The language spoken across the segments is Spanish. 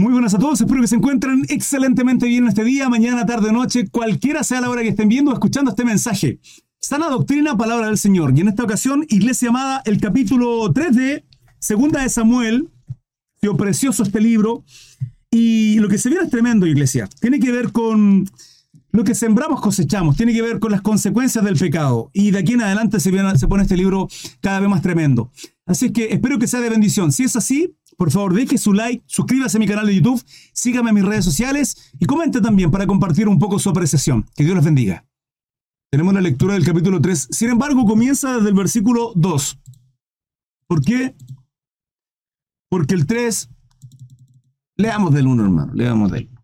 Muy buenas a todos, espero que se encuentren excelentemente bien este día, mañana, tarde, noche, cualquiera sea la hora que estén viendo o escuchando este mensaje. Sana doctrina, palabra del Señor. Y en esta ocasión, Iglesia amada, el capítulo 3 de Segunda de Samuel. Qué precioso este libro. Y lo que se viene es tremendo, Iglesia. Tiene que ver con lo que sembramos cosechamos, tiene que ver con las consecuencias del pecado. Y de aquí en adelante se, se pone este libro cada vez más tremendo. Así que espero que sea de bendición. Si es así, por favor, deje su like, suscríbase a mi canal de YouTube, sígame en mis redes sociales y comente también para compartir un poco su apreciación. Que Dios los bendiga. Tenemos la lectura del capítulo 3. Sin embargo, comienza desde el versículo 2. ¿Por qué? Porque el 3, leamos del 1, hermano, leamos del 1.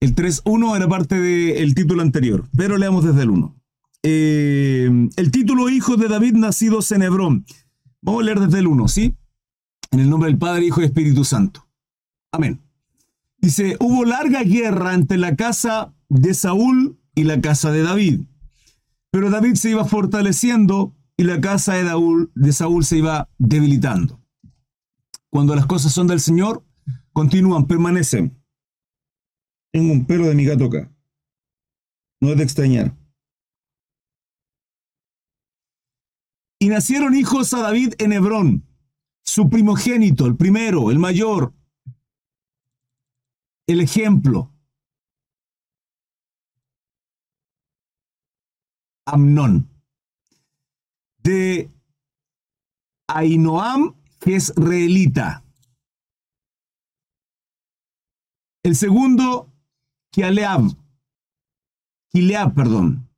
El 3.1 era parte del título anterior, pero leamos desde el 1. Eh, el título Hijo de David nacidos en Hebrón. Vamos a leer desde el 1, ¿sí? En el nombre del Padre, Hijo y Espíritu Santo. Amén. Dice, hubo larga guerra entre la casa de Saúl y la casa de David. Pero David se iba fortaleciendo y la casa de, Saúl, de Saúl se iba debilitando. Cuando las cosas son del Señor, continúan, permanecen. Tengo un pelo de mi gato acá. No es de extrañar. Y nacieron hijos a David en Hebrón su primogénito, el primero, el mayor, el ejemplo. Amnón. De Ainoam, que es reelita. El segundo, Kialeab. Kileab, perdón.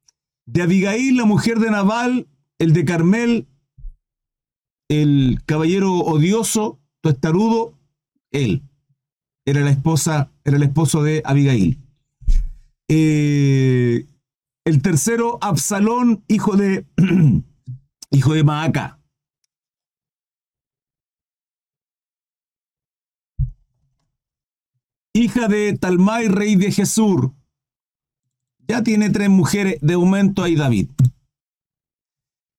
De Abigail, la mujer de Nabal, el de Carmel, el caballero odioso, testarudo, él. Era la esposa, era el esposo de Abigail. Eh, el tercero, Absalón, hijo de, hijo de Maaca. Hija de Talmai, rey de Jesús. Ya tiene tres mujeres, de aumento ahí David.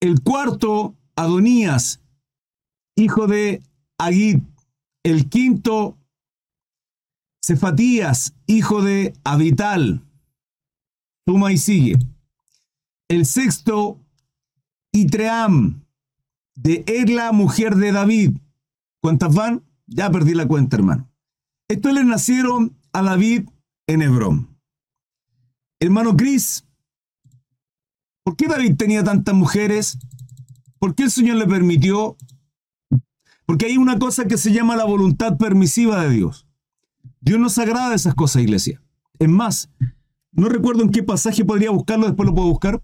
El cuarto, Adonías, hijo de Agit. El quinto, Cefatías, hijo de Abital. Toma y sigue. El sexto, Itream, de Erla, mujer de David. ¿Cuántas van? Ya perdí la cuenta, hermano. Estos le nacieron a David en Hebrón. Hermano Cris, ¿por qué David tenía tantas mujeres? ¿Por qué el Señor le permitió porque hay una cosa que se llama la voluntad permisiva de Dios. Dios nos agrada esas cosas, iglesia. Es más, no recuerdo en qué pasaje podría buscarlo, después lo puedo buscar,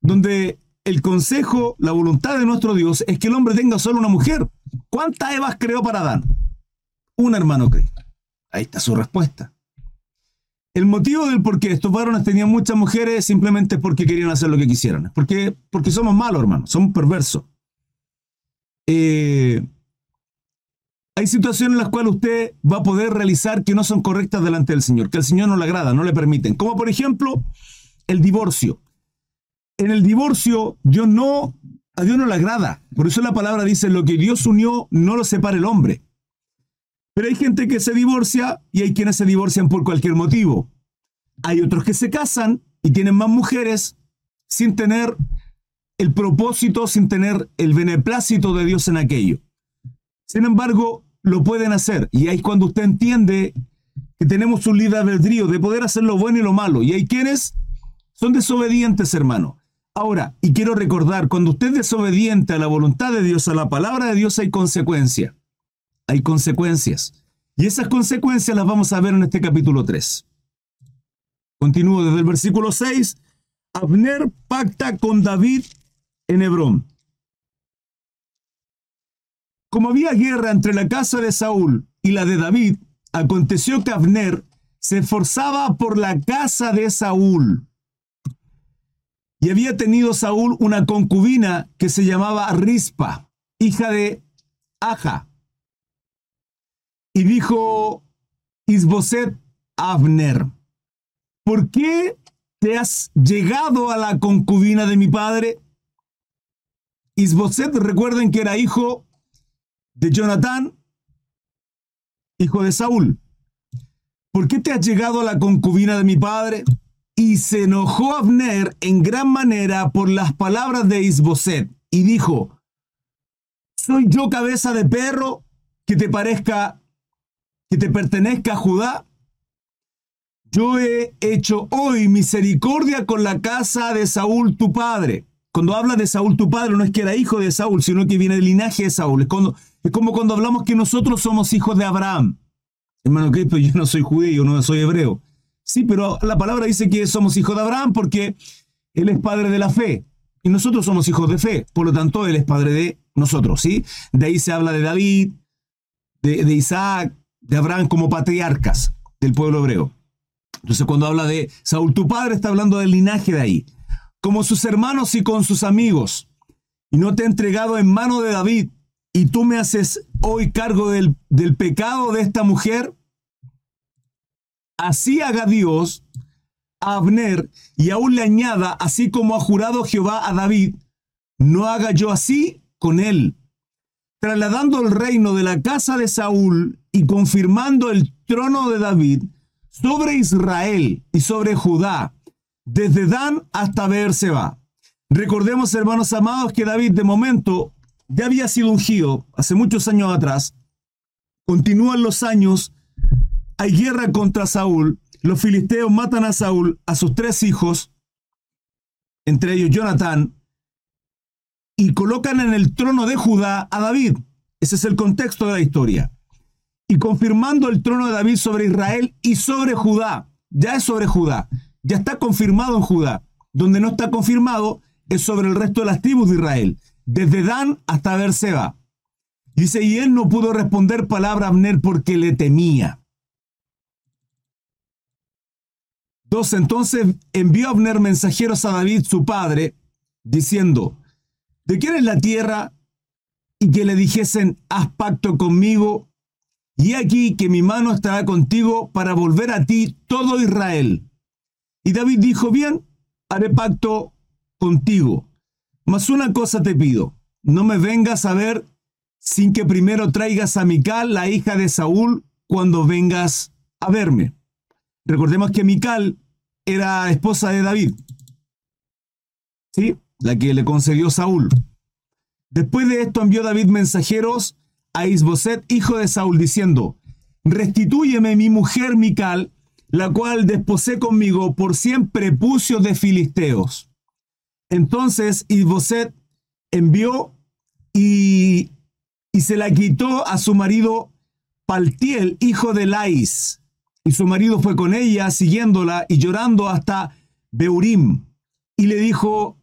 donde el consejo, la voluntad de nuestro Dios es que el hombre tenga solo una mujer. ¿Cuántas Evas creó para Adán? Un hermano cree. Ahí está su respuesta. El motivo del por qué estos varones tenían muchas mujeres simplemente es porque querían hacer lo que quisieran. Porque, porque somos malos, hermano. Somos perversos. Eh, hay situaciones en las cuales usted va a poder realizar que no son correctas delante del Señor, que al Señor no le agrada, no le permiten. Como por ejemplo, el divorcio. En el divorcio, Dios no, a Dios no le agrada. Por eso la palabra dice, lo que Dios unió, no lo separa el hombre. Pero hay gente que se divorcia y hay quienes se divorcian por cualquier motivo. Hay otros que se casan y tienen más mujeres sin tener el propósito, sin tener el beneplácito de Dios en aquello. Sin embargo, lo pueden hacer. Y ahí cuando usted entiende que tenemos un libre albedrío de poder hacer lo bueno y lo malo. Y hay quienes son desobedientes, hermano. Ahora, y quiero recordar, cuando usted es desobediente a la voluntad de Dios, a la palabra de Dios, hay consecuencias. Hay consecuencias. Y esas consecuencias las vamos a ver en este capítulo 3. Continúo desde el versículo 6. Abner pacta con David en Hebrón. Como había guerra entre la casa de Saúl y la de David, aconteció que Abner se esforzaba por la casa de Saúl. Y había tenido Saúl una concubina que se llamaba Rispa, hija de Aja. Y dijo Isboset a Abner, ¿por qué te has llegado a la concubina de mi padre? Isboset, recuerden que era hijo de Jonatán hijo de Saúl, ¿por qué te has llegado a la concubina de mi padre? Y se enojó Abner en gran manera por las palabras de Isboset y dijo, ¿soy yo cabeza de perro que te parezca, que te pertenezca a Judá? Yo he hecho hoy misericordia con la casa de Saúl tu padre. Cuando habla de Saúl tu padre, no es que era hijo de Saúl, sino que viene del linaje de Saúl. Es, es como cuando hablamos que nosotros somos hijos de Abraham. Hermano Cristo, yo no soy judío, no soy hebreo. Sí, pero la palabra dice que somos hijos de Abraham porque él es padre de la fe. Y nosotros somos hijos de fe. Por lo tanto, él es padre de nosotros, ¿sí? De ahí se habla de David, de, de Isaac, de Abraham como patriarcas del pueblo hebreo. Entonces, cuando habla de Saúl, tu padre, está hablando del linaje de ahí. Como sus hermanos y con sus amigos. Y no te he entregado en mano de David. Y tú me haces hoy cargo del, del pecado de esta mujer así haga Dios a Abner y aún le añada, así como ha jurado Jehová a David, no haga yo así con él, trasladando el reino de la casa de Saúl y confirmando el trono de David sobre Israel y sobre Judá, desde Dan hasta Beerseba. Recordemos, hermanos amados, que David de momento ya había sido ungido hace muchos años atrás. Continúan los años hay guerra contra Saúl, los filisteos matan a Saúl, a sus tres hijos, entre ellos Jonatán, y colocan en el trono de Judá a David. Ese es el contexto de la historia. Y confirmando el trono de David sobre Israel y sobre Judá. Ya es sobre Judá. Ya está confirmado en Judá. Donde no está confirmado es sobre el resto de las tribus de Israel. Desde Dan hasta Berseba. Dice, y él no pudo responder palabra a Abner porque le temía. Dos, entonces envió Abner mensajeros a David, su padre, diciendo, ¿de quién es la tierra? Y que le dijesen, haz pacto conmigo, y aquí que mi mano estará contigo para volver a ti todo Israel. Y David dijo, bien, haré pacto contigo, mas una cosa te pido, no me vengas a ver sin que primero traigas a Mical, la hija de Saúl, cuando vengas a verme. Recordemos que Mical era esposa de David. ¿Sí? La que le concedió Saúl. Después de esto envió David mensajeros a Isboset, hijo de Saúl, diciendo, Restitúyeme mi mujer Mical, la cual desposé conmigo por cien prepucios de filisteos. Entonces Isboset envió y, y se la quitó a su marido Paltiel, hijo de Lais, y su marido fue con ella, siguiéndola y llorando hasta Beurim. Y le dijo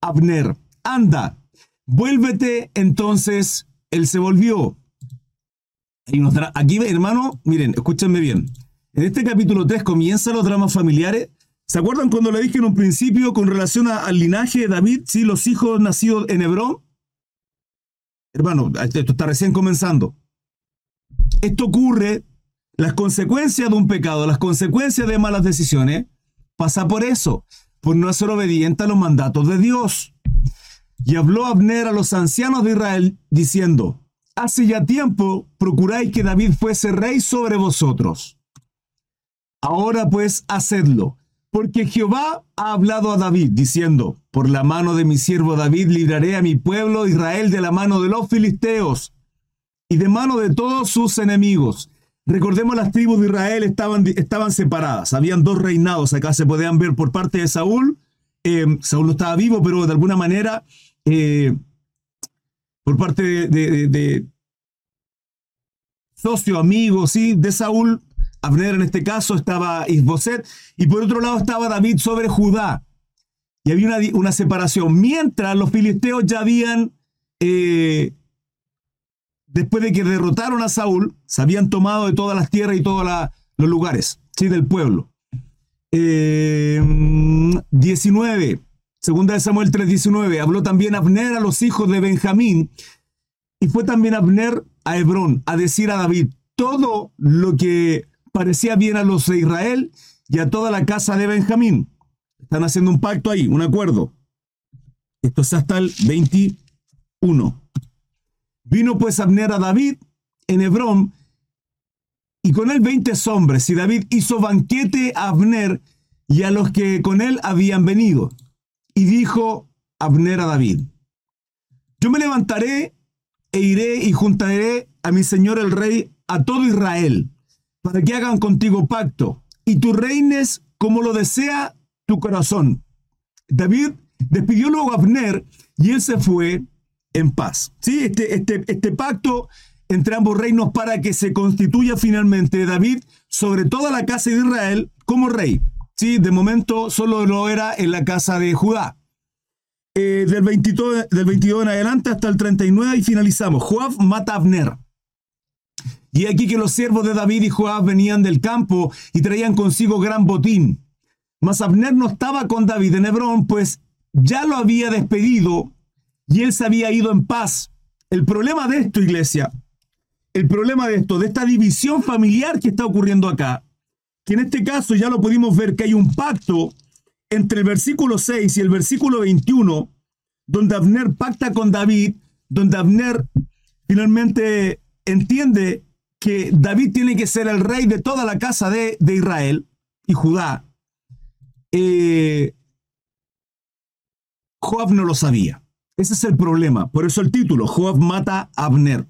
Abner, anda, vuélvete. Entonces él se volvió. Aquí, hermano, miren, escúchenme bien. En este capítulo 3 comienzan los dramas familiares. ¿Se acuerdan cuando le dije en un principio con relación al linaje de David, sí, los hijos nacidos en Hebrón? Hermano, esto está recién comenzando. Esto ocurre las consecuencias de un pecado, las consecuencias de malas decisiones, pasa por eso, por no ser obediente a los mandatos de Dios. Y habló Abner a los ancianos de Israel, diciendo, Hace ya tiempo procuráis que David fuese rey sobre vosotros. Ahora pues hacedlo, porque Jehová ha hablado a David, diciendo, Por la mano de mi siervo David libraré a mi pueblo Israel de la mano de los filisteos y de mano de todos sus enemigos. Recordemos las tribus de Israel estaban, estaban separadas, habían dos reinados, acá se podían ver por parte de Saúl, eh, Saúl no estaba vivo, pero de alguna manera, eh, por parte de, socio, amigo, ¿sí? de Saúl, Abner en este caso estaba Isboset, y por otro lado estaba David sobre Judá. Y había una, una separación, mientras los filisteos ya habían eh, después de que derrotaron a Saúl, se habían tomado de todas las tierras y todos los lugares ¿sí? del pueblo. 19. Eh, segunda de Samuel 3:19. Habló también Abner a los hijos de Benjamín. Y fue también Abner a Hebrón a decir a David todo lo que parecía bien a los de Israel y a toda la casa de Benjamín. Están haciendo un pacto ahí, un acuerdo. Esto es hasta el 21. Vino pues Abner a David en Hebrón y con él veinte hombres, y David hizo banquete a Abner y a los que con él habían venido. Y dijo Abner a David, yo me levantaré e iré y juntaré a mi señor el rey a todo Israel, para que hagan contigo pacto, y tú reines como lo desea tu corazón. David despidió luego a Abner y él se fue en paz. Sí, este, este, este pacto entre ambos reinos para que se constituya finalmente David sobre toda la casa de Israel como rey. Sí, de momento solo lo era en la casa de Judá. Eh, del, 22, del 22 en adelante hasta el 39 y finalizamos. Joab mata a Abner. Y aquí que los siervos de David y Joab venían del campo y traían consigo gran botín. Mas Abner no estaba con David en Hebrón, pues ya lo había despedido y él se había ido en paz. El problema de esto, iglesia, el problema de esto, de esta división familiar que está ocurriendo acá, que en este caso ya lo pudimos ver que hay un pacto entre el versículo 6 y el versículo 21, donde Abner pacta con David, donde Abner finalmente entiende que David tiene que ser el rey de toda la casa de, Israel y Judá. Eh, Joab no lo sabía. Ese es el problema. Por eso el título, Joab mata a Abner.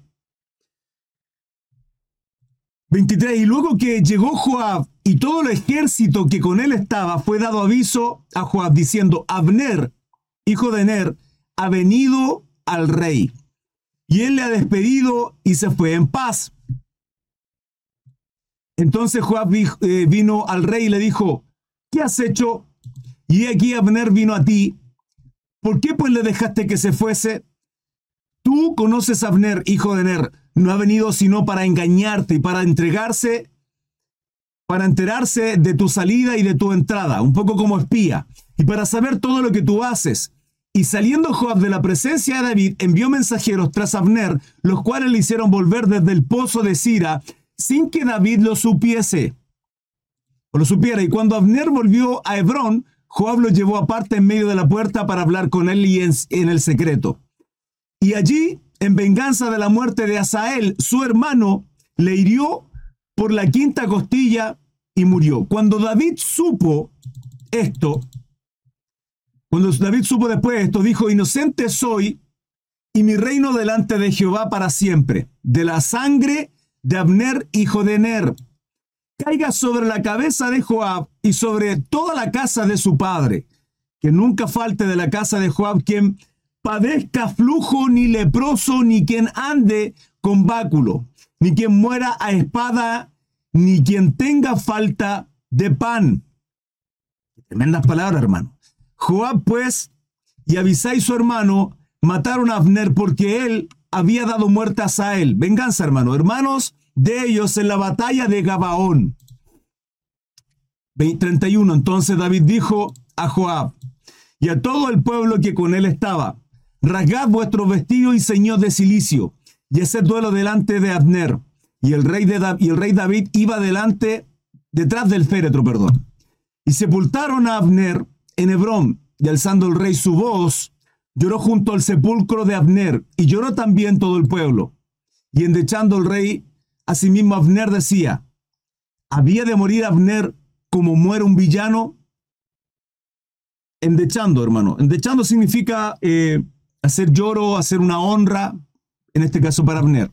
23. Y luego que llegó Joab y todo el ejército que con él estaba, fue dado aviso a Joab diciendo, Abner, hijo de Ner, ha venido al rey. Y él le ha despedido y se fue en paz. Entonces Joab eh, vino al rey y le dijo, ¿qué has hecho? Y aquí Abner vino a ti. ¿Por qué pues le dejaste que se fuese? Tú conoces a Abner, hijo de Ner, no ha venido sino para engañarte y para entregarse, para enterarse de tu salida y de tu entrada, un poco como espía, y para saber todo lo que tú haces. Y saliendo Joab de la presencia de David, envió mensajeros tras Abner, los cuales le hicieron volver desde el pozo de Sira, sin que David lo supiese. O lo supiera. Y cuando Abner volvió a Hebrón, Joab lo llevó aparte en medio de la puerta para hablar con él y en, en el secreto. Y allí en venganza de la muerte de Asael, su hermano, le hirió por la quinta costilla y murió. Cuando David supo esto, cuando David supo después esto, dijo, inocente soy y mi reino delante de Jehová para siempre, de la sangre de Abner, hijo de Ner, caiga sobre la cabeza de Joab y sobre toda la casa de su padre, que nunca falte de la casa de Joab quien padezca flujo, ni leproso, ni quien ande con báculo, ni quien muera a espada, ni quien tenga falta de pan. Tremendas palabras, hermano. Joab, pues, y Abisai su hermano, mataron a Abner porque él había dado muerte a Sael. Venganza, hermano. Hermanos de ellos en la batalla de Gabaón. 31. Entonces David dijo a Joab y a todo el pueblo que con él estaba, rasgad vuestro vestido y señor de silicio, y ese duelo delante de Abner. Y el rey, de el rey David iba delante, detrás del féretro, perdón. Y sepultaron a Abner en Hebrón, y alzando el rey su voz, lloró junto al sepulcro de Abner, y lloró también todo el pueblo. Y endechando el rey, asimismo Abner decía, ¿había de morir Abner como muere un villano? Endechando, hermano. Endechando significa eh, hacer lloro, hacer una honra, en este caso para Abner.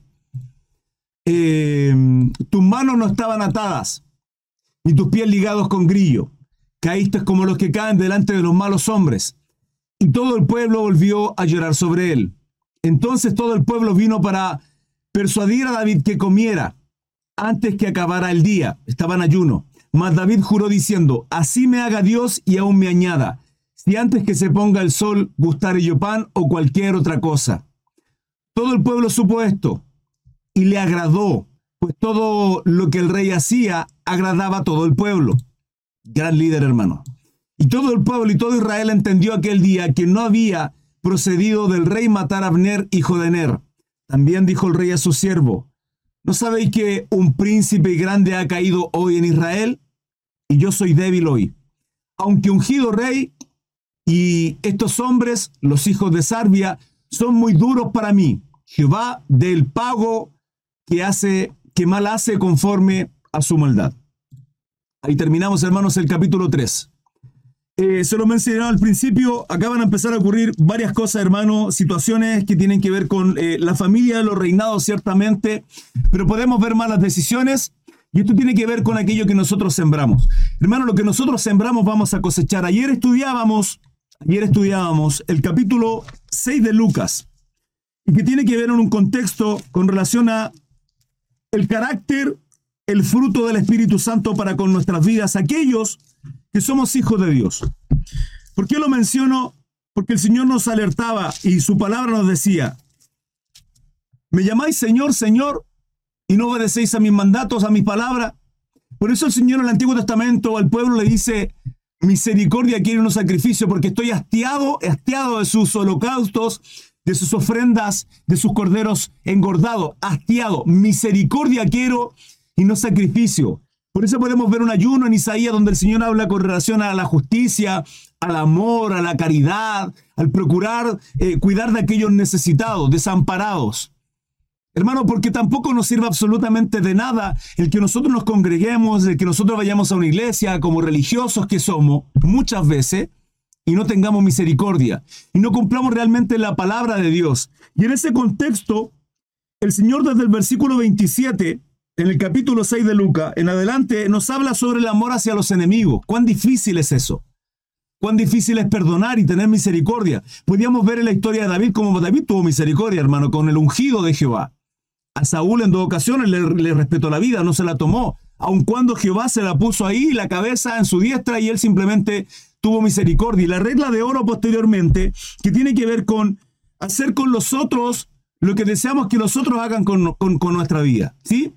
Eh, tus manos no estaban atadas, ni tus pies ligados con grillo. Caíste como los que caen delante de los malos hombres. Y todo el pueblo volvió a llorar sobre él. Entonces todo el pueblo vino para persuadir a David que comiera antes que acabara el día. Estaba en ayuno. Mas David juró diciendo, así me haga Dios y aún me añada, y antes que se ponga el sol gustare yo pan o cualquier otra cosa. Todo el pueblo supo esto y le agradó, pues todo lo que el rey hacía agradaba a todo el pueblo. Gran líder, hermano. Y todo el pueblo y todo Israel entendió aquel día que no había procedido del rey matar a Abner, hijo de Ner. También dijo el rey a su siervo, ¿no sabéis que un príncipe grande ha caído hoy en Israel? Y yo soy débil hoy. Aunque ungido rey, y estos hombres, los hijos de Sarbia, son muy duros para mí. Jehová del pago que hace que mal hace conforme a su maldad. Ahí terminamos, hermanos, el capítulo 3. Eh, se lo mencionaba al principio, acá van a empezar a ocurrir varias cosas, hermano, situaciones que tienen que ver con eh, la familia, los reinados, ciertamente, pero podemos ver malas decisiones y esto tiene que ver con aquello que nosotros sembramos. Hermano, lo que nosotros sembramos vamos a cosechar. Ayer estudiábamos, ayer estudiábamos el capítulo 6 de Lucas, y que tiene que ver en un contexto con relación a el carácter, el fruto del Espíritu Santo para con nuestras vidas, aquellos que somos hijos de Dios. ¿Por qué lo menciono? Porque el Señor nos alertaba y su palabra nos decía, me llamáis Señor, Señor, y no obedecéis a mis mandatos, a mi palabra. Por eso el Señor en el Antiguo Testamento al pueblo le dice, misericordia quiere un sacrificio porque estoy hastiado, hastiado de sus holocaustos, de sus ofrendas, de sus corderos engordados, hastiado. Misericordia quiero y no sacrificio. Por eso podemos ver un ayuno en Isaías donde el Señor habla con relación a la justicia, al amor, a la caridad, al procurar eh, cuidar de aquellos necesitados, desamparados. Hermano, porque tampoco nos sirve absolutamente de nada el que nosotros nos congreguemos, el que nosotros vayamos a una iglesia como religiosos que somos muchas veces y no tengamos misericordia y no cumplamos realmente la palabra de Dios. Y en ese contexto, el Señor desde el versículo 27 en el capítulo 6 de Lucas, en adelante, nos habla sobre el amor hacia los enemigos. ¿Cuán difícil es eso? ¿Cuán difícil es perdonar y tener misericordia? Podríamos ver en la historia de David como David tuvo misericordia, hermano, con el ungido de Jehová. A Saúl en dos ocasiones le, respetó la vida, no se la tomó, aun cuando Jehová se la puso ahí, la cabeza en su diestra, y él simplemente tuvo misericordia. Y la regla de oro posteriormente, que tiene que ver con hacer con los otros lo que deseamos que los otros hagan con, con nuestra vida. ¿Sí?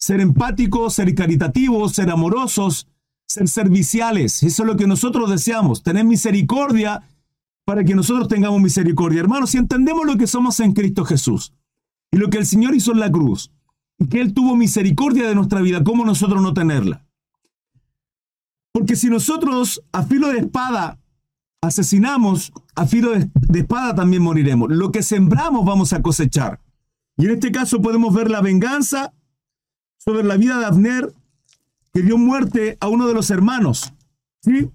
Ser empáticos, ser caritativos, ser amorosos, ser serviciales. Eso es lo que nosotros deseamos, tener misericordia para que nosotros tengamos misericordia. Hermanos, si entendemos lo que somos en Cristo Jesús y lo que el Señor hizo en la cruz, y que Él tuvo misericordia de nuestra vida, ¿cómo nosotros no tenerla? Porque si nosotros a filo de espada asesinamos, a filo de, de espada también moriremos. Lo que sembramos vamos a cosechar. Y en este caso podemos ver la venganza sobre la vida de Abner, que dio muerte a uno de los hermanos. Y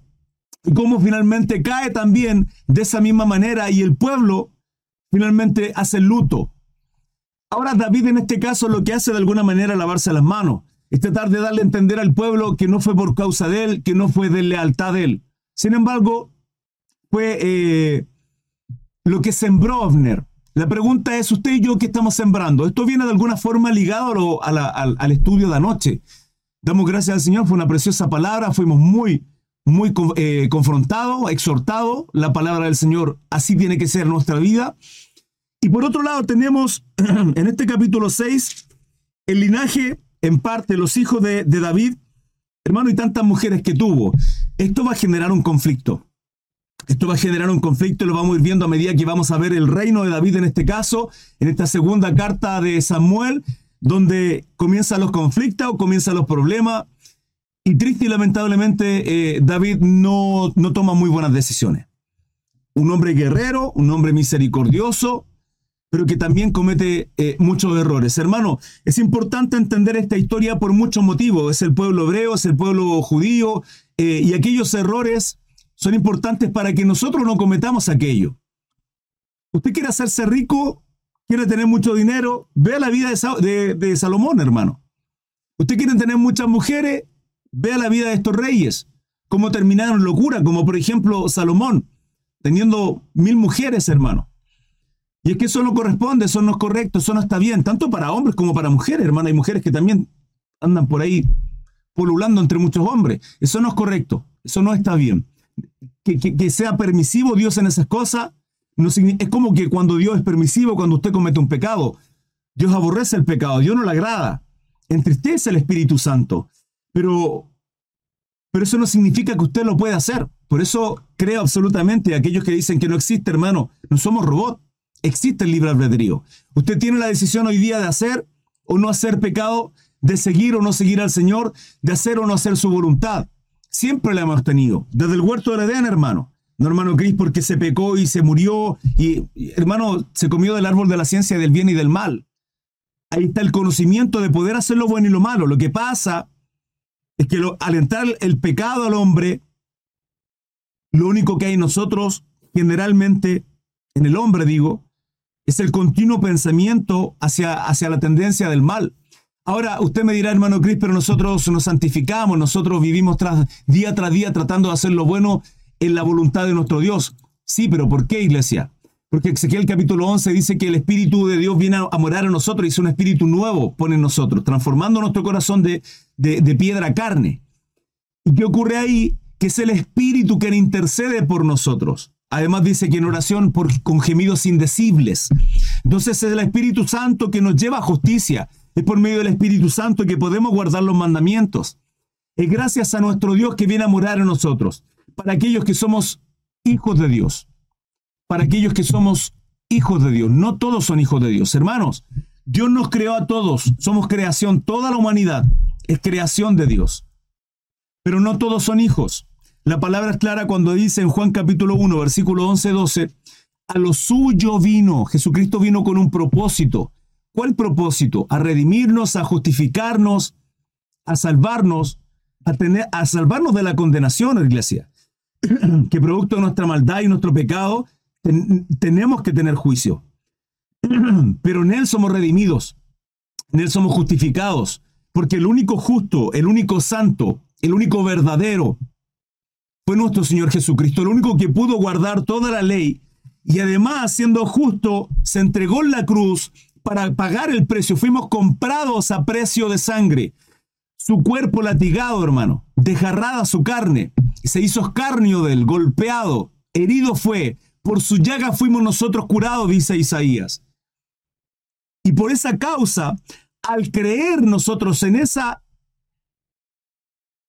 cómo finalmente cae también de esa misma manera y el pueblo finalmente hace luto. Ahora David en este caso lo que hace de alguna manera es lavarse las manos. Es tratar de darle a entender al pueblo que no fue por causa de él, que no fue de lealtad de él. Sin embargo, fue eh, lo que sembró Abner. La pregunta es, usted y yo, ¿qué estamos sembrando? Esto viene de alguna forma ligado al, estudio de anoche. Damos gracias al Señor, fue una preciosa palabra, fuimos muy, muy eh, confrontados, exhortados. La palabra del Señor, así tiene que ser nuestra vida. Y por otro lado, tenemos en este capítulo 6 el linaje, en parte, los hijos de, de David, hermano, y tantas mujeres que tuvo. Esto va a generar un conflicto. Esto va a generar un conflicto y lo vamos a ir viendo a medida que vamos a ver el reino de David en este caso, en esta segunda carta de Samuel, donde comienzan los conflictos, comienzan los problemas. Y triste y lamentablemente, eh, David no, no toma muy buenas decisiones. Un hombre guerrero, un hombre misericordioso, pero que también comete eh, muchos errores. Hermano, es importante entender esta historia por muchos motivos. Es el pueblo hebreo, es el pueblo judío, eh, y aquellos errores son importantes para que nosotros no cometamos aquello. Usted quiere hacerse rico, quiere tener mucho dinero, vea la vida de, Salomón, hermano. Usted quiere tener muchas mujeres, vea la vida de estos reyes, cómo terminaron locura, como por ejemplo Salomón, teniendo mil mujeres, hermano. Y es que eso no corresponde, eso no es correcto, eso no está bien, tanto para hombres como para mujeres, hermano. Hay mujeres que también andan por ahí polulando entre muchos hombres. Eso no es correcto, eso no está bien que, sea permisivo Dios en esas cosas, no, es como que cuando Dios es permisivo, cuando usted comete un pecado, Dios aborrece el pecado, Dios no le agrada, entristece el Espíritu Santo, pero, pero eso no significa que usted lo pueda hacer. Por eso creo absolutamente aquellos que dicen que no existe, hermano, no somos robots, existe el libre albedrío. Usted tiene la decisión hoy día de hacer o no hacer pecado, de seguir o no seguir al Señor, de hacer o no hacer su voluntad. Siempre la hemos tenido. Desde el huerto de Edén, hermano. No, hermano Cris, porque se pecó y se murió. Y, hermano, se comió del árbol de la ciencia del bien y del mal. ahí está el conocimiento de poder hacer lo bueno y lo malo. Lo que pasa es que al entrar el pecado al hombre, lo único que hay en nosotros, generalmente, en el hombre digo, es el continuo pensamiento hacia, hacia la tendencia del mal. Ahora, usted me dirá, hermano Cris, pero nosotros nos santificamos, nosotros vivimos día tras día tratando de hacer lo bueno en la voluntad de nuestro Dios. Sí, pero ¿por qué, iglesia? Porque Ezequiel capítulo 11 dice que el Espíritu de Dios viene a morar en nosotros y es un Espíritu nuevo pone en nosotros, transformando nuestro corazón de, de, de piedra a carne. ¿Y qué ocurre ahí? Que es el Espíritu que intercede por nosotros. Además dice que en oración por, con gemidos indecibles. Entonces es el Espíritu Santo que nos lleva a justicia. Es por medio del Espíritu Santo que podemos guardar los mandamientos. Es gracias a nuestro Dios que viene a morar en nosotros. Para aquellos que somos hijos de Dios. Para aquellos que somos hijos de Dios. No todos son hijos de Dios. Hermanos, Dios nos creó a todos. Somos creación. Toda la humanidad es creación de Dios. Pero no todos son hijos. La palabra es clara cuando dice en Juan capítulo 1, versículo 11, 12, a lo suyo vino. Jesucristo vino con un propósito. ¿Cuál propósito? A redimirnos, a justificarnos, a salvarnos, a, tener, a salvarnos de la condenación, iglesia. que producto de nuestra maldad y nuestro pecado tenemos que tener juicio. Pero en Él somos redimidos, en Él somos justificados, porque el único justo, el único santo, el único verdadero fue nuestro Señor Jesucristo, el único que pudo guardar toda la ley y además, siendo justo, se entregó en la cruz para pagar el precio. Fuimos comprados a precio de sangre. Su cuerpo latigado, hermano, desgarrada su carne, se hizo escarnio de él, golpeado, herido fue. Por su llaga fuimos nosotros curados, dice Isaías. Y por esa causa, al creer nosotros en esa,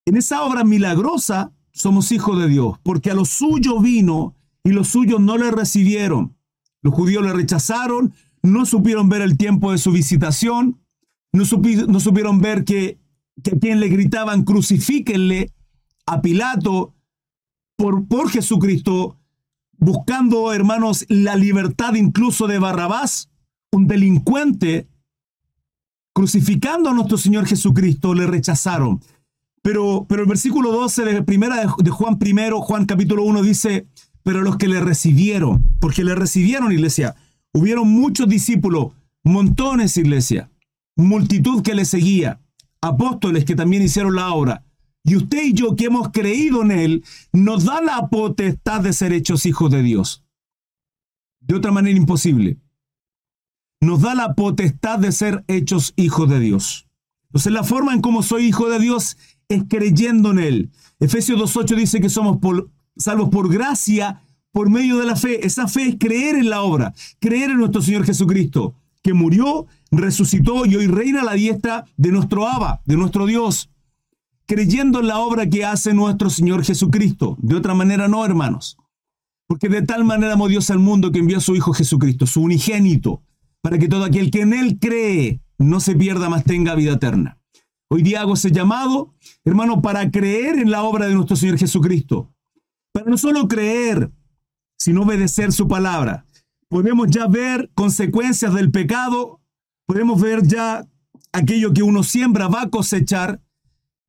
en esa obra milagrosa, somos hijos de Dios, porque a lo suyo vino y los suyos no le recibieron. Los judíos le rechazaron, no supieron ver el tiempo de su visitación, no, no supieron ver que, que, a quien le gritaban crucifíquenle a Pilato por, por Jesucristo, buscando, hermanos, la libertad incluso de Barrabás, un delincuente, crucificando a nuestro Señor Jesucristo, le rechazaron. Pero, pero el versículo 12 de primera de Juan primero, Juan capítulo 1 dice, pero los que le recibieron, porque le recibieron iglesia, hubieron muchos discípulos, montones iglesia, multitud que le seguía, apóstoles que también hicieron la obra. Y usted y yo que hemos creído en Él, nos da la potestad de ser hechos hijos de Dios. De otra manera imposible. Nos da la potestad de ser hechos hijos de Dios. Entonces la forma en cómo soy hijo de Dios es creyendo en Él. Efesios 2.8 dice que somos salvos por gracia, por medio de la fe. Esa fe es creer en la obra, creer en nuestro Señor Jesucristo, que murió, resucitó y hoy reina a la diestra de nuestro Abba, de nuestro Dios. Creyendo en la obra que hace nuestro Señor Jesucristo. De otra manera no, hermanos. Porque de tal manera amó Dios al mundo que envió a su Hijo Jesucristo, su unigénito, para que todo aquel que en Él cree no se pierda, más tenga vida eterna. Hoy día hago ese llamado, hermano, para creer en la obra de nuestro Señor Jesucristo. Para no solo creer, sino obedecer su palabra. Podemos ya ver consecuencias del pecado, podemos ver ya aquello que uno siembra va a cosechar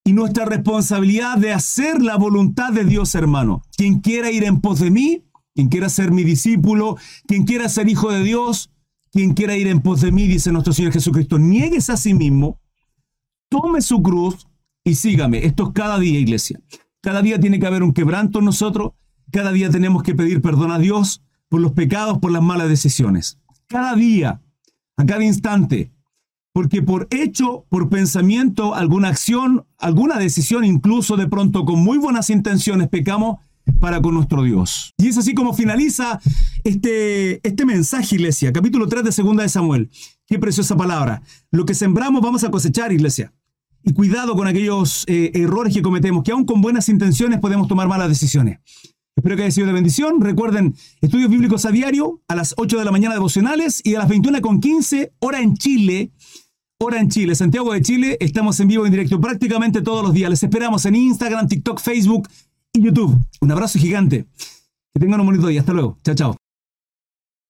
y nuestra responsabilidad de hacer la voluntad de Dios, hermano. Quien quiera ir en pos de mí, quien quiera ser mi discípulo, quien quiera ser hijo de Dios, quien quiera ir en pos de mí, dice nuestro Señor Jesucristo, niegues a sí mismo, tome su cruz y sígame. Esto es cada día, iglesia. Cada día tiene que haber un quebranto en nosotros. Cada día tenemos que pedir perdón a Dios por los pecados, por las malas decisiones. Cada día, a cada instante. Porque por hecho, por pensamiento, alguna acción, alguna decisión, incluso de pronto con muy buenas intenciones, pecamos para con nuestro Dios. Y es así como finaliza este, este mensaje, iglesia, capítulo 3 de Segunda de Samuel. Qué preciosa palabra. Lo que sembramos vamos a cosechar, iglesia. Y cuidado con aquellos eh, errores que cometemos, que aún con buenas intenciones podemos tomar malas decisiones. Espero que haya sido de bendición. Recuerden, estudios bíblicos a diario, a las 8 de la mañana devocionales y a las 21.15, hora en Chile. Hora en Chile, Santiago de Chile. Estamos en vivo en directo prácticamente todos los días. Les esperamos en Instagram, TikTok, Facebook y YouTube. Un abrazo gigante. Que tengan un bonito día. Hasta luego. Chao, chao.